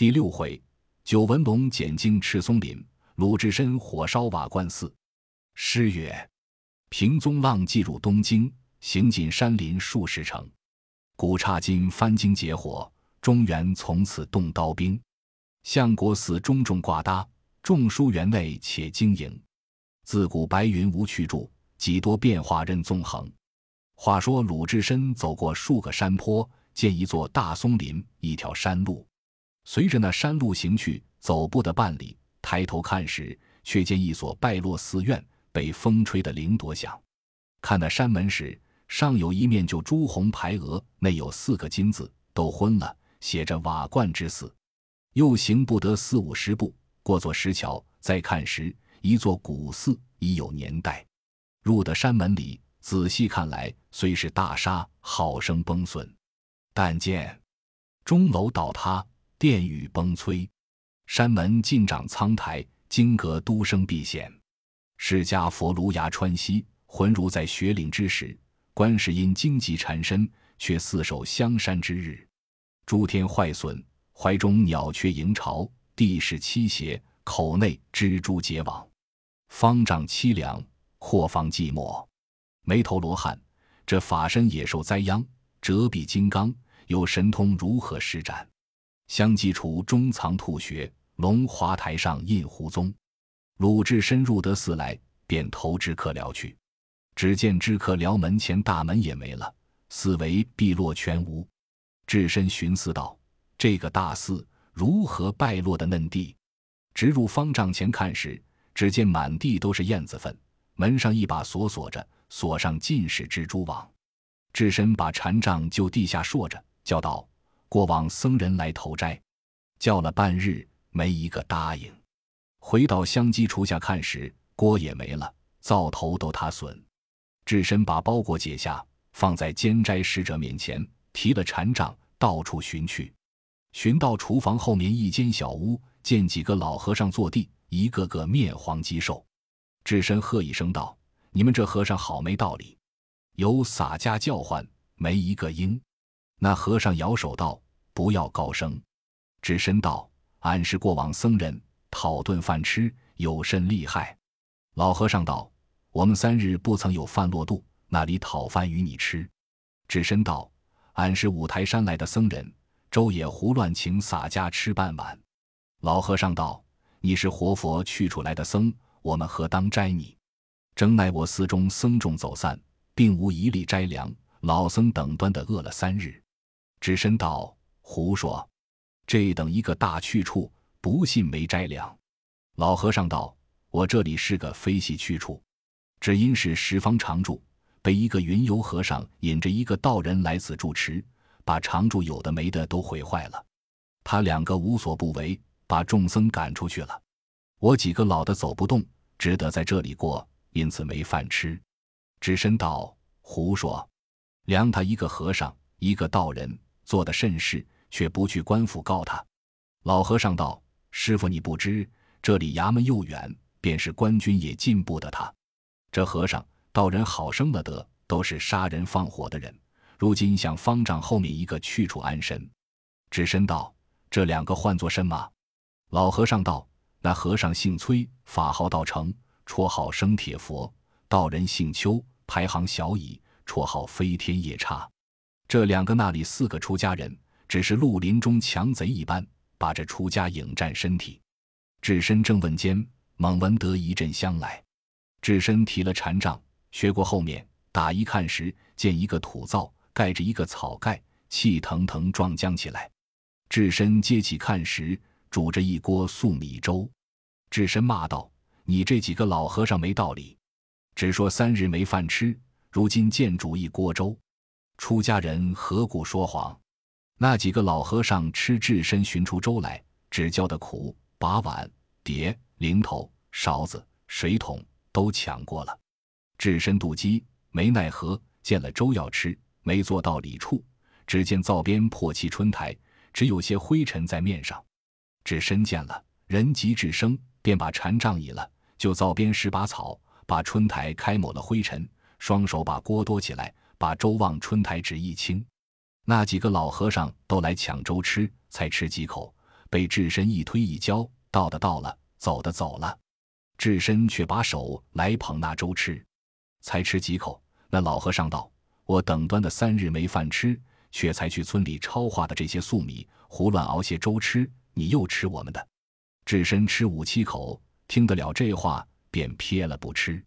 第六回，九纹龙剪经赤松林，鲁智深火烧瓦罐寺。诗曰：平宗浪迹入东京，行进山林数十程。古刹今翻经结火，中原从此动刀兵。相国寺中众挂搭，众书园内且经营。自古白云无去处，几多变化任纵横。话说鲁智深走过数个山坡。见一座大松林，一条山路，随着那山路行去，走不得半里，抬头看时，却见一所败落寺院被风吹得铃朵响。看那山门时，上有一面就朱红牌额，内有四个金字，都昏了，写着“瓦罐之寺”。又行不得四五十步，过座石桥，再看时，一座古寺，已有年代。入得山门里，仔细看来，虽是大沙，好生崩损。但见钟楼倒塌，殿宇崩摧，山门尽长苍苔，经阁都生碧险。释迦佛炉牙穿溪，浑如在雪岭之时；观世音荆棘缠身，却似守香山之日。诸天坏损，怀中鸟雀迎巢；地势倾斜，口内蜘蛛结网。方丈凄凉，阔方寂寞。眉头罗汉，这法身也受灾殃。折臂金刚有神通如何施展？相继除中藏吐穴，龙华台上印胡宗。鲁智深入得寺来，便投知客寮去。只见知客寮门前大门也没了，四围碧落全无。智深寻思道：“这个大寺如何败落的嫩地？”直入方丈前看时，只见满地都是燕子粪，门上一把锁锁着，锁上尽是蜘蛛网。智深把禅杖就地下硕着，叫道：“过往僧人来投斋。”叫了半日，没一个答应。回到香积厨下看时，锅也没了，灶头都塌损。智深把包裹解下，放在监斋使者面前，提了禅杖，到处寻去。寻到厨房后面一间小屋，见几个老和尚坐地，一个个面黄肌瘦。智深喝一声道：“你们这和尚好没道理！”有洒家叫唤，没一个应。那和尚摇手道：“不要高声。”智深道：“俺是过往僧人，讨顿饭吃，有甚厉害？”老和尚道：“我们三日不曾有饭落肚，那里讨饭与你吃？”智深道：“俺是五台山来的僧人，周也胡乱请洒家吃半碗。”老和尚道：“你是活佛去出来的僧，我们何当摘你？正乃我寺中僧众走散。”并无一粒斋粮，老僧等端的饿了三日。智深道：“胡说！这等一个大去处，不信没斋粮。”老和尚道：“我这里是个非系去处，只因是十方常住，被一个云游和尚引着一个道人来此住持，把常住有的没的都毁坏了。他两个无所不为，把众僧赶出去了。我几个老的走不动，只得在这里过，因此没饭吃。”智深道：“胡说！量他一个和尚，一个道人，做的甚事，却不去官府告他。”老和尚道：“师傅，你不知，这里衙门又远，便是官军也进不得他。这和尚、道人好生了得，都是杀人放火的人，如今向方丈后面一个去处安身。”智深道：“这两个唤作甚吗？”老和尚道：“那和尚姓崔，法号道成，绰号生铁佛；道人姓邱。”排行小乙，绰号飞天夜叉。这两个那里四个出家人，只是绿林中强贼一般，把这出家引战身体。智深正问间，猛闻得一阵香来。智深提了禅杖，学过后面，打一看时，见一个土灶盖着一个草盖，气腾腾撞将起来。智深接起看时，煮着一锅素米粥。智深骂道：“你这几个老和尚没道理！”只说三日没饭吃，如今见煮一锅粥，出家人何故说谎？那几个老和尚吃智深寻出粥来，只教的苦，把碗、碟、零头、勺子、水桶都抢过了。智深妒饥，没奈何，见了粥要吃，没做到里处，只见灶边破漆春台，只有些灰尘在面上。智深见了，人急智生，便把禅杖移了，就灶边拾把草。把春台开抹了灰尘，双手把锅多起来，把粥往春台纸一倾。那几个老和尚都来抢粥吃，才吃几口，被智深一推一交，到的到了，走的走了。智深却把手来捧那粥吃，才吃几口，那老和尚道：“我等端的三日没饭吃，却才去村里抄化的这些粟米，胡乱熬些粥吃，你又吃我们的。”智深吃五七口，听得了这话，便撇了不吃。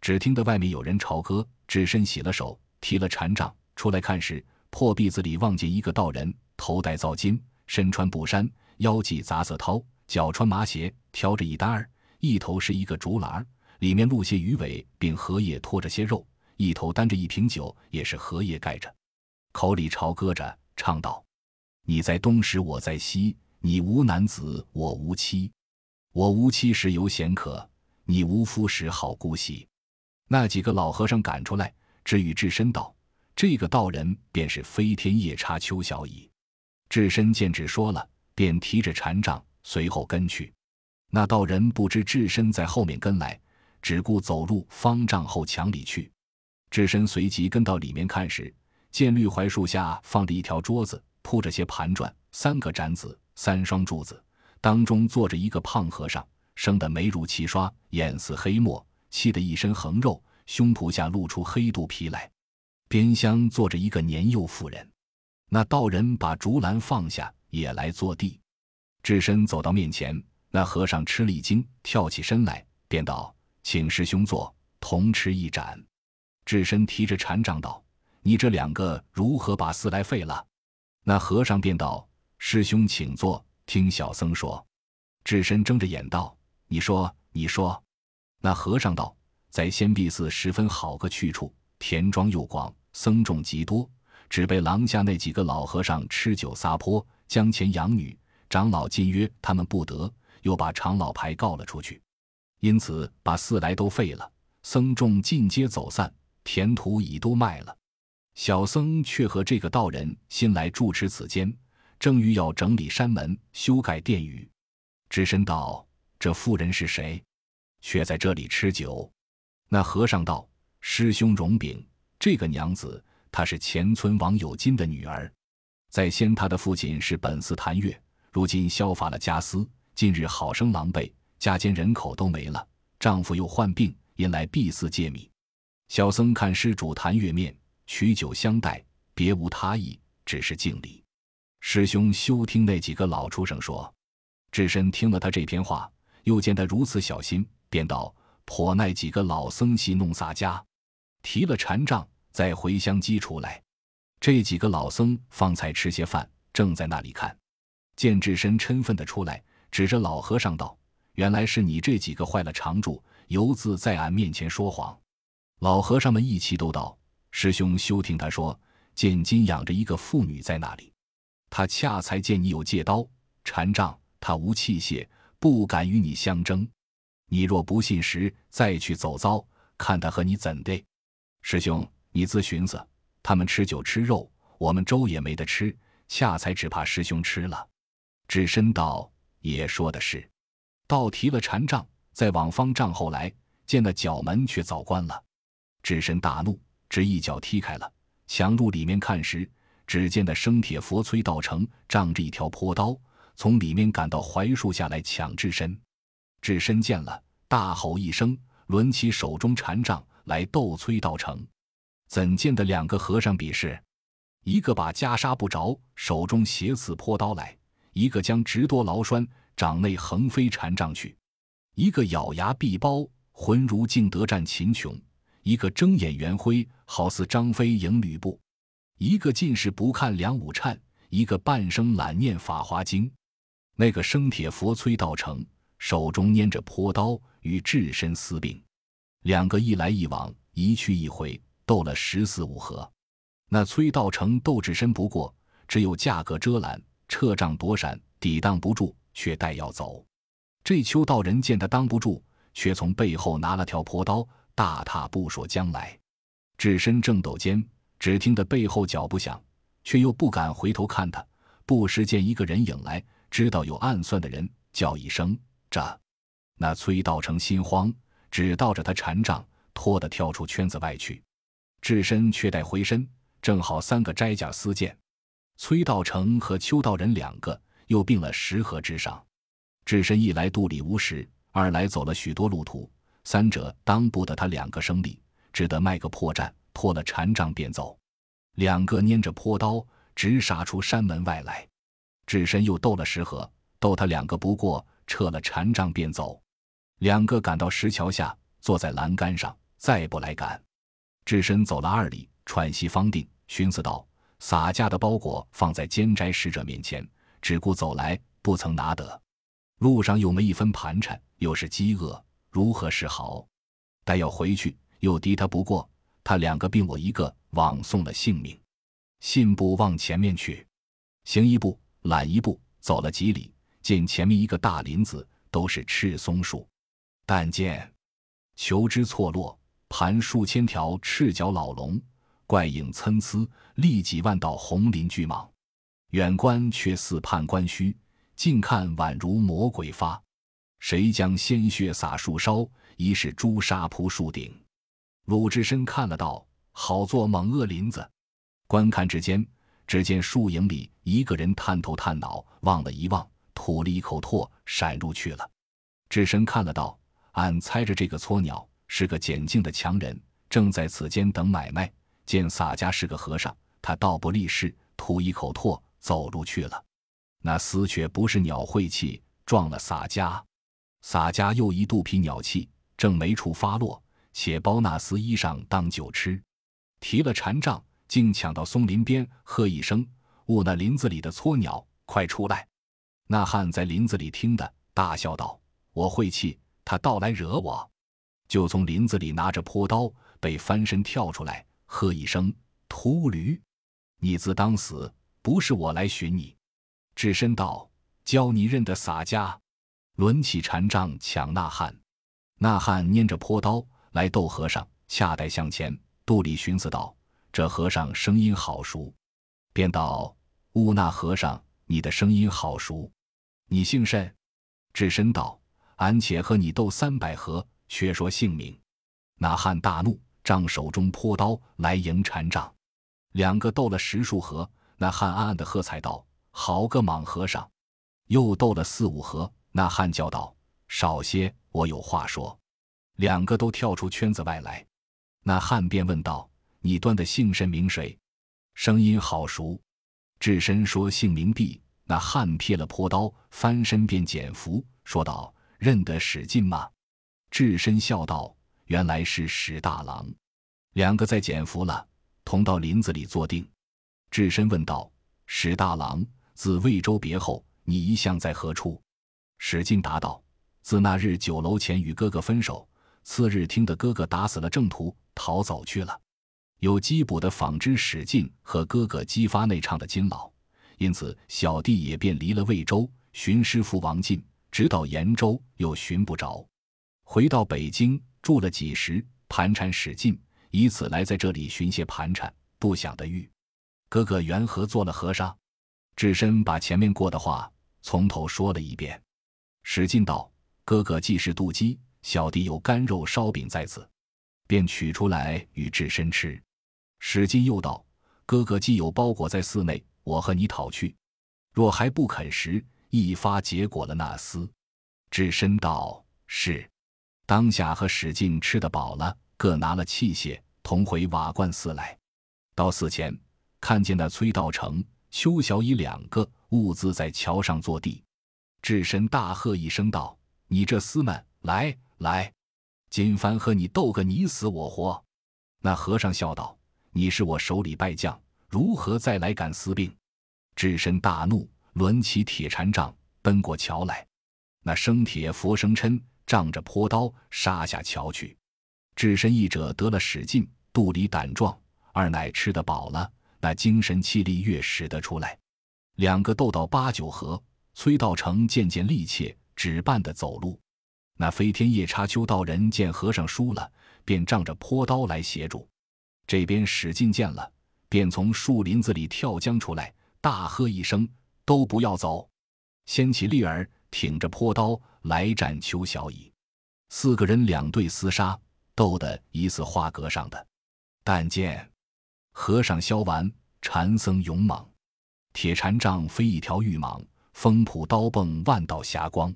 只听得外面有人朝歌，智深洗了手，提了禅杖出来看时，破壁子里望见一个道人，头戴皂巾。身穿布衫，腰系杂色绦，脚穿麻鞋，挑着一担儿，一头是一个竹篮儿，里面露些鱼尾，并荷叶托着些肉；一头担着一瓶酒，也是荷叶盖着，口里朝歌着，唱道：“你在东时，我在西；你无男子，我无妻；我无妻时有闲客，你无夫时好姑息。”那几个老和尚赶出来，只与智深道：“这个道人便是飞天夜叉邱小乙。”智深见只说了，便提着禅杖随后跟去。那道人不知智深在后面跟来，只顾走入方丈后墙里去。智深随即跟到里面看时，见绿槐树下放着一条桌子，铺着些盘转，三个盏子，三双柱子，当中坐着一个胖和尚，生得眉如齐刷，眼似黑墨，气得一身横肉，胸脯下露出黑肚皮来。边厢坐着一个年幼妇人。那道人把竹篮放下，也来坐地。智深走到面前，那和尚吃了一惊，跳起身来，便道：“请师兄坐，同吃一盏。”智深提着禅杖道：“你这两个如何把寺来废了？”那和尚便道：“师兄请坐，听小僧说。”智深睁着眼道：“你说，你说。”那和尚道：“在仙碧寺十分好个去处，田庄又广，僧众极多。”只被廊下那几个老和尚吃酒撒泼，将钱养女。长老禁约他们不得，又把长老牌告了出去，因此把寺来都废了。僧众尽皆走散，田土已都卖了。小僧却和这个道人新来住持此间，正欲要整理山门，修改殿宇。只身道：“这妇人是谁？却在这里吃酒？”那和尚道：“师兄容禀，这个娘子。”她是前村王有金的女儿，在先她的父亲是本寺谭月，如今削发了家私，近日好生狼狈，家间人口都没了，丈夫又患病，因来闭寺借米。小僧看施主谭月面，取酒相待，别无他意，只是敬礼。师兄休听那几个老畜生说。智深听了他这篇话，又见他如此小心，便道：“颇奈几个老僧戏弄洒家，提了禅杖。”再回乡鸡出来，这几个老僧方才吃些饭，正在那里看，见智深嗔愤的出来，指着老和尚道：“原来是你这几个坏了常住，犹自在俺面前说谎。”老和尚们一齐都道：“师兄休听他说，见今养着一个妇女在那里，他恰才见你有借刀禅杖，他无器械，不敢与你相争。你若不信时，再去走遭，看他和你怎的。师兄。”你自寻思，他们吃酒吃肉，我们粥也没得吃，恰才只怕师兄吃了。智深道也说的是，倒提了禅杖，再往方丈后来，见那角门却早关了。智深大怒，只一脚踢开了，强入里面看时，只见那生铁佛崔道成仗着一条破刀，从里面赶到槐树下来抢智深。智深见了，大吼一声，抡起手中禅杖来斗崔道成。怎见得两个和尚比试？一个把袈裟不着，手中斜刺泼刀来；一个将直多牢栓，掌内横飞禅杖去；一个咬牙闭包，浑如敬德战秦琼；一个睁眼圆挥，好似张飞迎吕布；一个尽是不看梁武颤，一个半生懒念法华经。那个生铁佛崔道成手中拈着泼刀，与智深厮并，两个一来一往，一去一回。斗了十四五合，那崔道成斗智深不过，只有架格遮拦，撤杖躲闪，抵挡不住，却待要走。这邱道人见他当不住，却从背后拿了条朴刀，大踏步说将来。智深正斗间，只听得背后脚步响，却又不敢回头看他。不时见一个人影来，知道有暗算的人，叫一声“这”，那崔道成心慌，只道着他禅杖，拖得跳出圈子外去。智深却待回身，正好三个摘甲私见，崔道成和邱道人两个，又并了石河之上。智深一来肚里无食，二来走了许多路途，三者当不得他两个生力，只得卖个破绽，脱了禅杖便走。两个拈着坡刀，直杀出山门外来。智深又斗了石河，斗他两个不过，撤了禅杖便走。两个赶到石桥下，坐在栏杆上，再不来赶。智深走了二里，喘息方定，寻思道：“洒家的包裹放在监斋使者面前，只顾走来，不曾拿得。路上又没一分盘缠，又是饥饿，如何是好？待要回去，又敌他不过，他两个并我一个，枉送了性命。信步往前面去，行一步，懒一步，走了几里，见前面一个大林子，都是赤松树。”但见球枝错落，盘数千条赤脚老龙，怪影参差，立几万道红鳞巨蟒。远观却似判官须，近看宛如魔鬼发。谁将鲜血洒树梢？疑是朱砂铺树顶。鲁智深看了道：“好作猛恶林子。”观看之间，只见树影里一个人探头探脑，望了一望，吐了一口唾，闪入去了。智深看了道。俺猜着这个撮鸟是个简净的强人，正在此间等买卖。见洒家是个和尚，他倒不立事，吐一口唾，走路去了。那厮却不是鸟晦气，撞了洒家。洒家又一肚皮鸟气，正没处发落，且包那厮衣裳当酒吃。提了禅杖，竟抢到松林边，喝一声：“误那林子里的撮鸟，快出来！”那汉在林子里听的，大笑道：“我晦气。”他倒来惹我，就从林子里拿着坡刀，被翻身跳出来，喝一声：“秃驴，你自当死！不是我来寻你。”智深道：“教你认得洒家。”抡起禅杖抢那汉。那汉拈着坡刀来斗和尚，恰待向前，肚里寻思道：“这和尚声音好熟。”便道：“乌那和尚，你的声音好熟，你姓甚？”智深道。俺且和你斗三百合，却说姓名。那汉大怒，仗手中泼刀来迎禅杖。两个斗了十数合，那汉暗暗的喝彩道：“好个莽和尚！”又斗了四五合，那汉叫道：“少些，我有话说。”两个都跳出圈子外来。那汉便问道：“你端的姓甚名谁？声音好熟。”智深说：“姓名毕。”那汉撇了泼刀，翻身便捡符，说道。认得史进吗？智深笑道：“原来是史大郎。”两个在减服了，同到林子里坐定。智深问道：“史大郎，自魏州别后，你一向在何处？”史进答道：“自那日酒楼前与哥哥分手，次日听得哥哥打死了正途，逃走去了。有缉捕的纺织史进和哥哥激发内唱的金老，因此小弟也便离了魏州，寻师傅王进。”直到延州，又寻不着，回到北京住了几时，盘缠使尽，以此来在这里寻些盘缠，不想的遇哥哥缘何做了和尚？智深把前面过的话从头说了一遍。史进道：“哥哥既是渡饥，小弟有干肉烧饼在此，便取出来与智深吃。”史进又道：“哥哥既有包裹在寺内，我和你讨去，若还不肯食。”一发结果了那厮，智深道是，当下和史进吃得饱了，各拿了器械，同回瓦罐寺来。到寺前，看见那崔道成、邱小乙两个兀自在桥上坐地。智深大喝一声道：“你这厮们，来来，今番和你斗个你死我活。”那和尚笑道：“你是我手里败将，如何再来赶私病？”智深大怒。抡起铁禅杖，奔过桥来。那生铁佛生嗔仗着坡刀杀下桥去。智深一者得了使劲，肚里胆壮；二乃吃得饱了，那精神气力越使得出来。两个斗到八九合，崔道成渐渐力怯，只绊的走路。那飞天夜叉邱道人见和尚输了，便仗着坡刀来协助。这边使劲见了，便从树林子里跳将出来，大喝一声。都不要走！掀起立儿，挺着坡刀来战邱小乙。四个人两队厮杀，斗得疑似画格上的。但见和尚削完，禅僧勇猛，铁禅杖飞一条玉蟒，风瀑刀迸，万道霞光。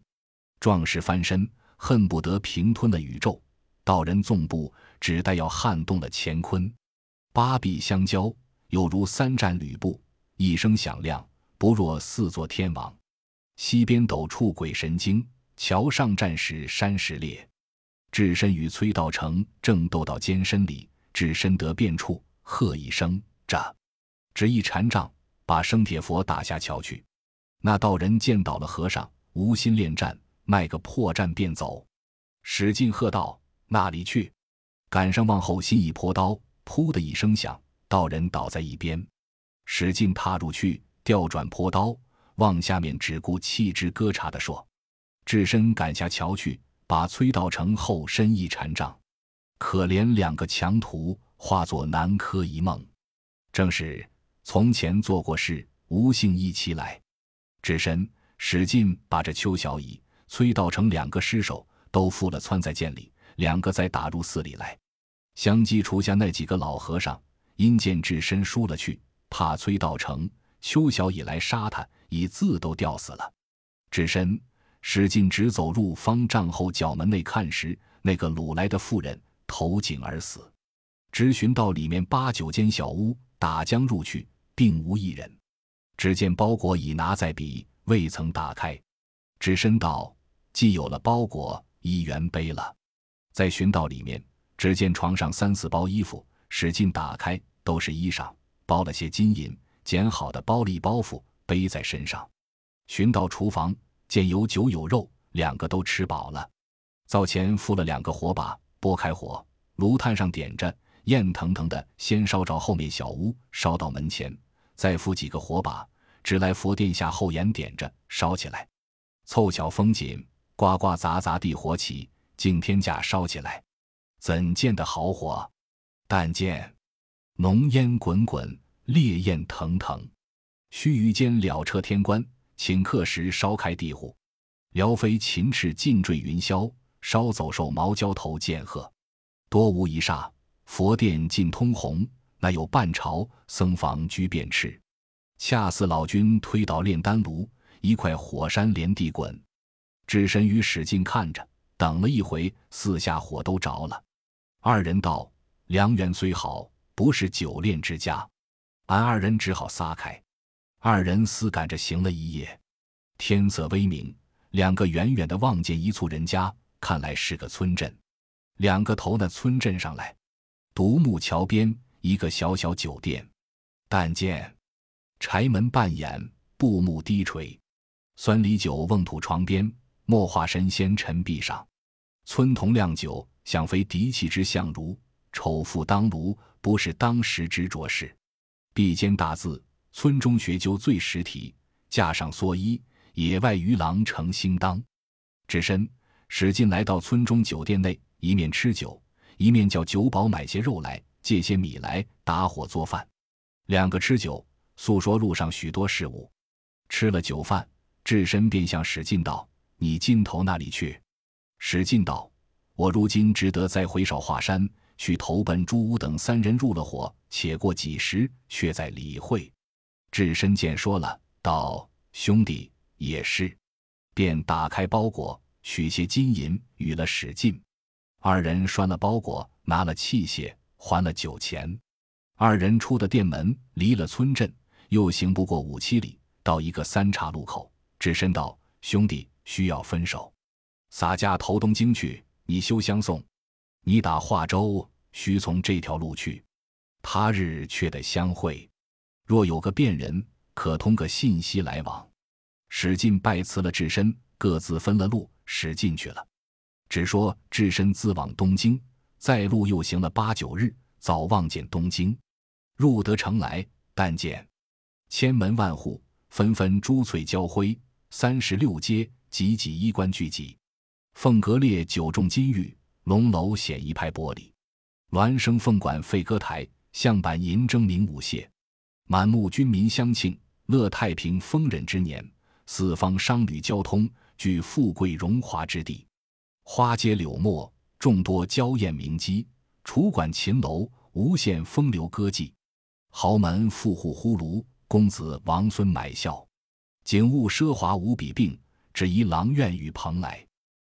壮士翻身，恨不得平吞了宇宙；道人纵步，只待要撼动了乾坤。八臂相交，有如三战吕布，一声响亮，不若四座天王。西边陡处鬼神惊，桥上战时山石裂。智深与崔道成正斗到艰深里，智深得变处，喝一声：“炸！”只一禅杖，把生铁佛打下桥去。那道人见倒了和尚，无心恋战，卖个破绽便走。史进喝道：“那里去！”赶上往后心一泼刀，噗的一声响，道人倒在一边。史进踏入去，调转坡刀，往下面只顾弃之割茶的说：“智深赶下桥去。”把崔道成后身一禅杖，可怜两个强徒化作南柯一梦。正是从前做过事，无幸一起来。智深使劲把这邱小乙、崔道成两个尸首都缚了，窜在涧里，两个再打入寺里来。相继除下那几个老和尚，因见智深输了去，怕崔道成、邱小乙来杀他，已字都吊死了。智深。使劲直走入方丈后角门内看时，那个掳来的妇人投井而死。直寻到里面八九间小屋，打将入去，并无一人。只见包裹已拿在笔，未曾打开。只身道：既有了包裹，一元背了。在寻到里面，只见床上三四包衣服，使劲打开，都是衣裳，包了些金银，捡好的包了一包袱，背在身上。寻到厨房。见有酒有肉，两个都吃饱了。灶前敷了两个火把，拨开火，炉炭上点着，焰腾腾的，先烧着后面小屋，烧到门前，再敷几个火把，只来佛殿下后檐点着，烧起来。凑巧风紧，呱呱杂杂地火起，敬天架烧起来。怎见得好火？但见浓烟滚滚，烈焰腾腾，须臾间了彻天关。顷刻时烧开地户，辽飞禽翅尽坠云霄，烧走兽毛焦头见鹤。多无一霎，佛殿尽通红，那有半朝僧房居便赤，恰似老君推倒炼丹炉，一块火山连地滚。智深与史进看着，等了一回，四下火都着了。二人道：“良缘虽好，不是久炼之家，俺二人只好撒开。”二人思赶着行了一夜，天色微明，两个远远的望见一簇人家，看来是个村镇。两个投那村镇上来，独木桥边一个小小酒店，但见柴门半掩，布幕低垂，酸梨酒瓮土床边，墨画神仙陈壁上。村童酿酒，想非嫡气之相如，丑妇当炉，不是当时之着事。壁间大字。村中学究最实体，架上蓑衣，野外渔郎成兴当。只身使劲来到村中酒店内，一面吃酒，一面叫酒保买些肉来，借些米来打火做饭。两个吃酒，诉说路上许多事物。吃了酒饭，智深便向史进道：“你尽头那里去？”史进道：“我如今只得再回少华山去投奔朱武等三人入了伙，且过几时，却在理会。”智深见说了，道：“兄弟也是。”便打开包裹，取些金银与了史进。二人拴了包裹，拿了器械，还了酒钱。二人出的店门，离了村镇，又行不过五七里，到一个三岔路口。智深道：“兄弟需要分手，洒家投东京去，你休相送。你打化州，须从这条路去，他日却得相会。”若有个便人，可通个信息来往。史进拜辞了智深，各自分了路，使进去了。只说智深自往东京，在路又行了八九日，早望见东京。入得城来，但见千门万户，纷纷珠翠交辉；三十六街，挤挤衣冠聚集。凤阁列九重金玉，龙楼显一派玻璃。孪生凤管废歌台，象板银筝鸣舞榭。满目军民相庆，乐太平丰稔之年；四方商旅交通，具富贵荣华之地。花街柳陌，众多娇艳名妓；楚馆秦楼，无限风流歌妓。豪门富户呼卢，公子王孙买笑。景物奢华无比，并只宜郎苑与蓬莱。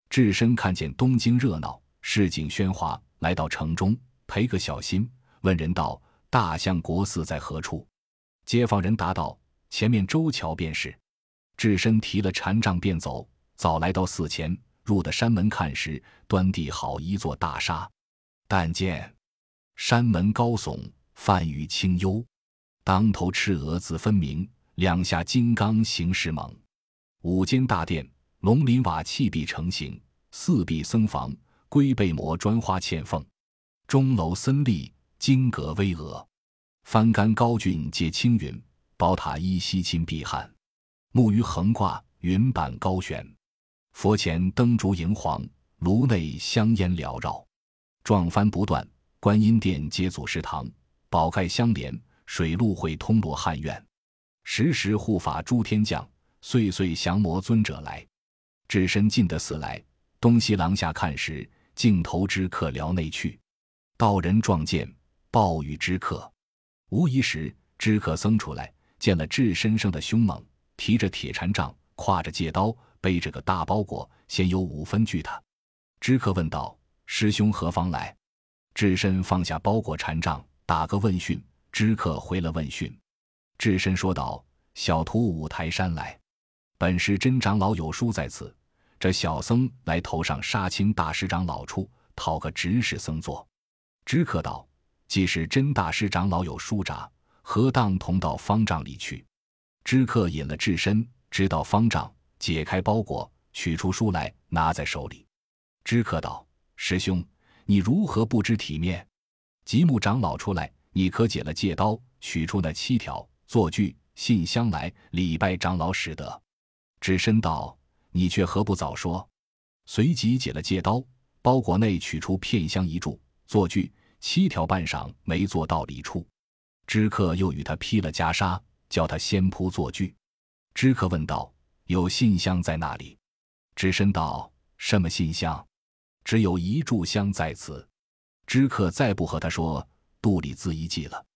置身看见东京热闹，市井喧哗，来到城中，赔个小心，问人道：“大相国寺在何处？”街坊人答道：“前面周桥便是。”智深提了禅杖便走，早来到寺前，入的山门看时，端地好一座大厦。但见山门高耸，梵语清幽，当头赤额字分明，两下金刚形势猛。五间大殿，龙鳞瓦砌壁成形；四壁僧房，龟背磨砖花嵌缝。钟楼森立，金阁巍峨，幡杆高峻皆青云，宝塔依稀金碧汉。木鱼横挂，云板高悬。佛前灯烛荧黄，炉内香烟缭绕。撞幡不断，观音殿接祖师堂，宝盖相连，水陆会通罗汉院。时时护法诸天将，岁岁降魔尊者来。只身进得寺来，东西廊下看时，镜头之客寮内去。道人撞见，暴雨之客。无疑时，知客僧出来，见了智身生的凶猛，提着铁禅杖，挎着戒刀，背着个大包裹，先有五分惧他。知客问道。师兄何方来？智深放下包裹禅杖，打个问讯。知客回了问讯。智深说道：“小徒五台山来，本是真长老有书在此。这小僧来头上杀青大师长老处，讨个执事僧座。”知客道：“既是真大师长老有书札，何当同到方丈里去？”知客引了智深，直到方丈，解开包裹，取出书来，拿在手里。知客道。师兄，你如何不知体面？吉木长老出来，你可解了戒刀，取出那七条作具信箱来，礼拜长老使得。只身道，你却何不早说？随即解了戒刀，包裹内取出片香一柱作具七条半晌没做到里处。知客又与他披了袈裟，叫他先铺坐具。知客问道：“有信箱在那里？”只身道：“什么信箱？”只有一炷香在此，知客再不和他说，肚里自一记了。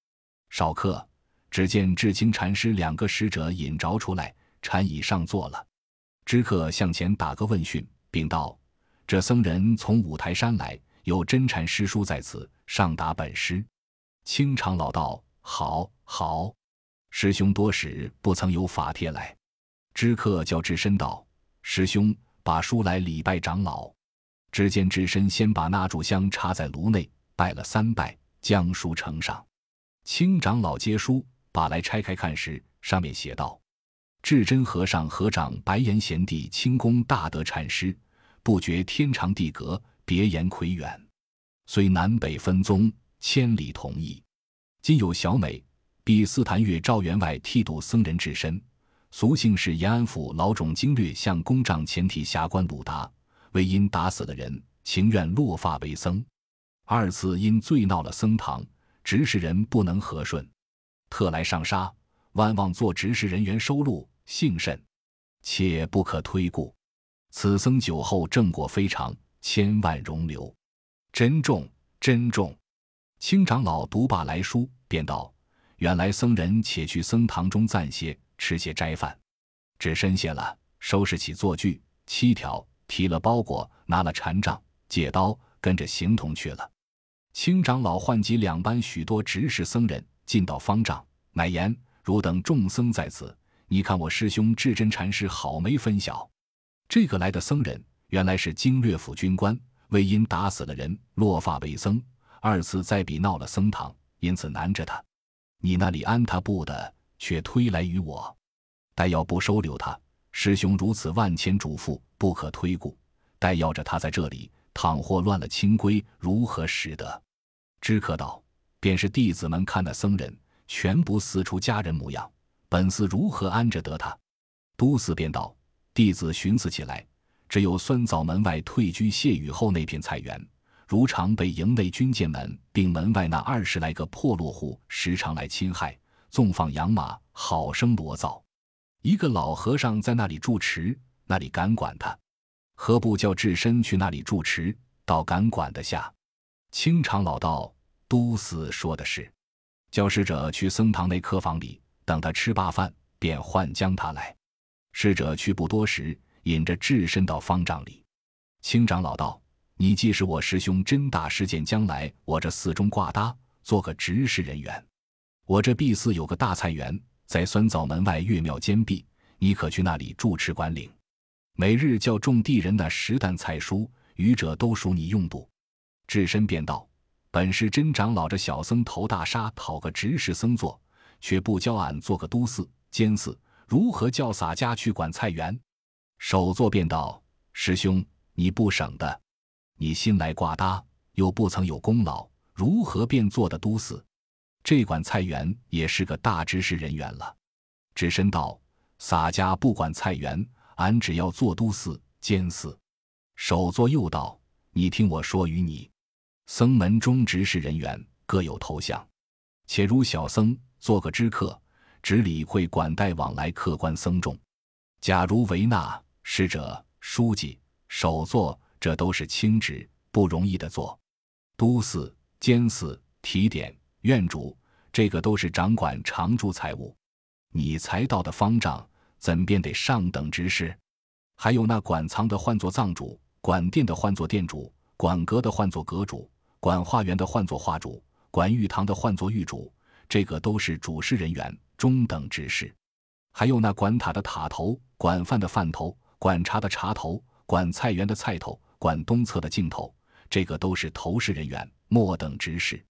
少客，只见智清禅师两个使者引着出来，禅椅上坐了。知客向前打个问讯，禀道：“这僧人从五台山来，有真禅师书在此，上达本师。”清长老道：“好，好，师兄多时不曾有法帖来。”知客叫智深道：“师兄，把书来礼拜长老。”只见智深先把那炷香插在炉内，拜了三拜，将书呈上。清长老接书，把来拆开看时，上面写道：“智真和尚合掌白岩贤弟清功大德禅师，不觉天长地隔，别言魁远，虽南北分宗，千里同义。今有小美，比斯坛月赵员外剃度僧人智深，俗姓是延安府老种经略向公帐前提侠官鲁达。”为因打死的人，情愿落发为僧；二次因醉闹了僧堂，执事人不能和顺，特来上沙，万望做执事人员收录，幸甚，切不可推故。此僧酒后正果非常，千万容留，珍重珍重。清长老读罢来书，便道：“原来僧人且去僧堂中暂歇，吃些斋饭。”只身谢了，收拾起坐具七条。提了包裹，拿了禅杖、戒刀，跟着行同去了。清长老唤集两班许多执事僧人，进到方丈，乃言：“汝等众僧在此，你看我师兄智真禅师好没分晓。这个来的僧人，原来是经略府军官，为因打死了人，落发为僧，二次再比闹了僧堂，因此难着他。你那里安他不得，却推来于我，待要不收留他。”师兄如此万千嘱咐，不可推故。待要着他在这里，倘或乱了清规，如何使得？知客道：“便是弟子们看那僧人，全不似出家人模样，本寺如何安着得他？”都寺便道：“弟子寻思起来，只有酸枣门外退居谢雨后那片菜园，如常被营内军舰们并门外那二十来个破落户时常来侵害，纵放养马，好生罗造。”一个老和尚在那里住持，那里敢管他？何不叫智深去那里住持，倒敢管得下？清长老道：“都寺说的是，叫使者去僧堂内客房里等他吃罢饭，便唤将他来。”使者去不多时，引着智深到方丈里。青长老道：“你既是我师兄真大事件将来我这寺中挂搭，做个执事人员。我这碧寺有个大菜园，在酸枣门外岳庙坚壁，你可去那里住持管领。每日叫种地人那十担菜蔬，余者都属你用度。”智深便道：“本是真长老这小僧投大沙，讨个执事僧做，却不教俺做个都寺监寺，如何叫洒家去管菜园？”首座便道：“师兄。”你不省的，你新来挂搭，又不曾有功劳，如何便做的都寺？这管菜园也是个大知识人员了。只身道洒家不管菜园，俺只要做都寺监寺。首座又道：你听我说与你，僧门中执事人员各有头像，且如小僧做个知客，只理会管待往来客官僧众；假如为纳使者、书记。首座，这都是轻职，不容易的做。都寺、监寺、提点、院主，这个都是掌管常住财物。你才到的方丈，怎便得上等执事？还有那管仓的唤作藏主，管店的唤作店主，管阁的唤作阁主，管画园的唤作化主，管玉堂的唤作玉主，这个都是主事人员，中等执事。还有那管塔的塔头，管饭的饭头，管茶的茶头。管菜园的菜头，管东侧的镜头，这个都是头事人员，末等执事。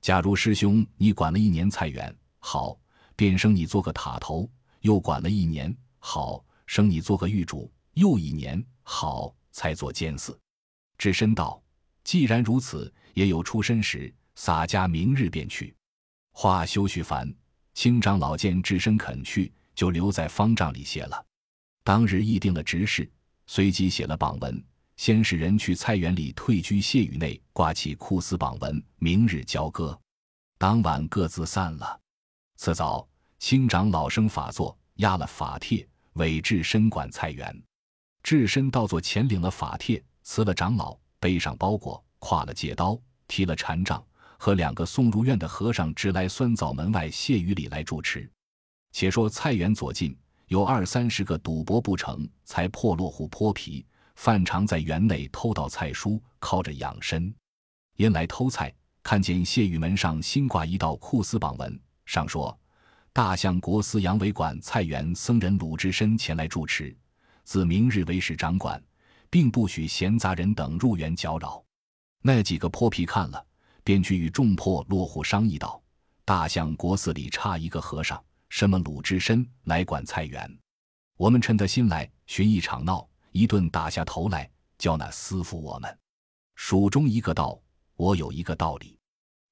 假如师兄你管了一年菜园，好，便升你做个塔头；又管了一年，好，升你做个狱主；又一年，好，才做监寺。智深道：既然如此，也有出身时，洒家明日便去。话休叙烦。清长老见智深肯去，就留在方丈里歇了。当日议定了执事。随即写了榜文，先使人去菜园里退居谢雨内挂起库司榜文，明日交割。当晚各自散了。次早，清长老生法座，压了法帖，委智深管菜园。智深到座前领了法帖，辞了长老，背上包裹，挎了戒刀，提了禅杖，和两个送入院的和尚直来酸枣门外谢雨里来住持。且说菜园左近。有二三十个赌博不成才破落户泼皮，范常在园内偷盗菜蔬，靠着养身。因来偷菜，看见谢玉门上新挂一道库司榜文，上说：大相国司杨委管菜园僧人鲁智深前来住持，自明日为使掌管，并不许闲杂人等入园搅扰。那几个泼皮看了，便去与众破落户商议道：大相国寺里差一个和尚。什么鲁智深来管菜园？我们趁他新来，寻一场闹，一顿打下头来，叫那私服我们。蜀中一个道：“我有一个道理，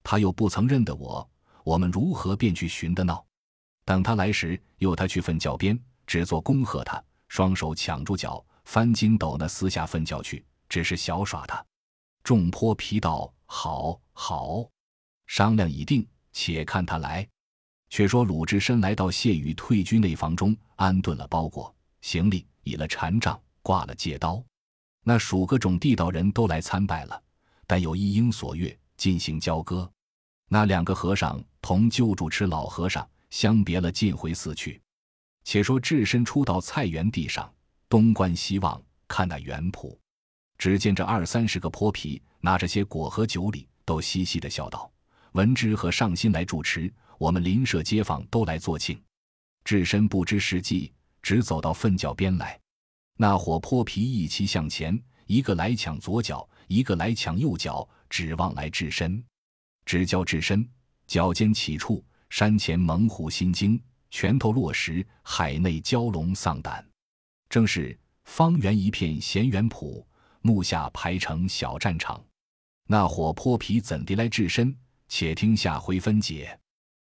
他又不曾认得我，我们如何便去寻的闹？等他来时，诱他去粪脚边，只做恭贺他，双手抢住脚，翻筋斗那私下粪脚去，只是小耍他。”众泼皮道：“好，好，商量已定，且看他来。”却说鲁智深来到谢宇退居内房中，安顿了包裹行李，以了禅杖，挂了戒刀。那数个种地道人都来参拜了，但有一应所愿，进行交割。那两个和尚同旧主持老和尚相别了，进回寺去。且说智深出到菜园地上，东观西望，看那园圃，只见这二三十个泼皮拿着些果和酒礼，都嘻嘻的笑道：“闻之和上心来主持。”我们邻舍街坊都来作庆，智深不知时机，只走到粪脚边来。那伙泼皮一齐向前，一个来抢左脚，一个来抢右脚，指望来智深。只教智深脚尖起处，山前猛虎心惊；拳头落石，海内蛟龙丧胆。正是方圆一片闲园圃，木下排成小战场。那伙泼皮怎地来置身？且听下回分解。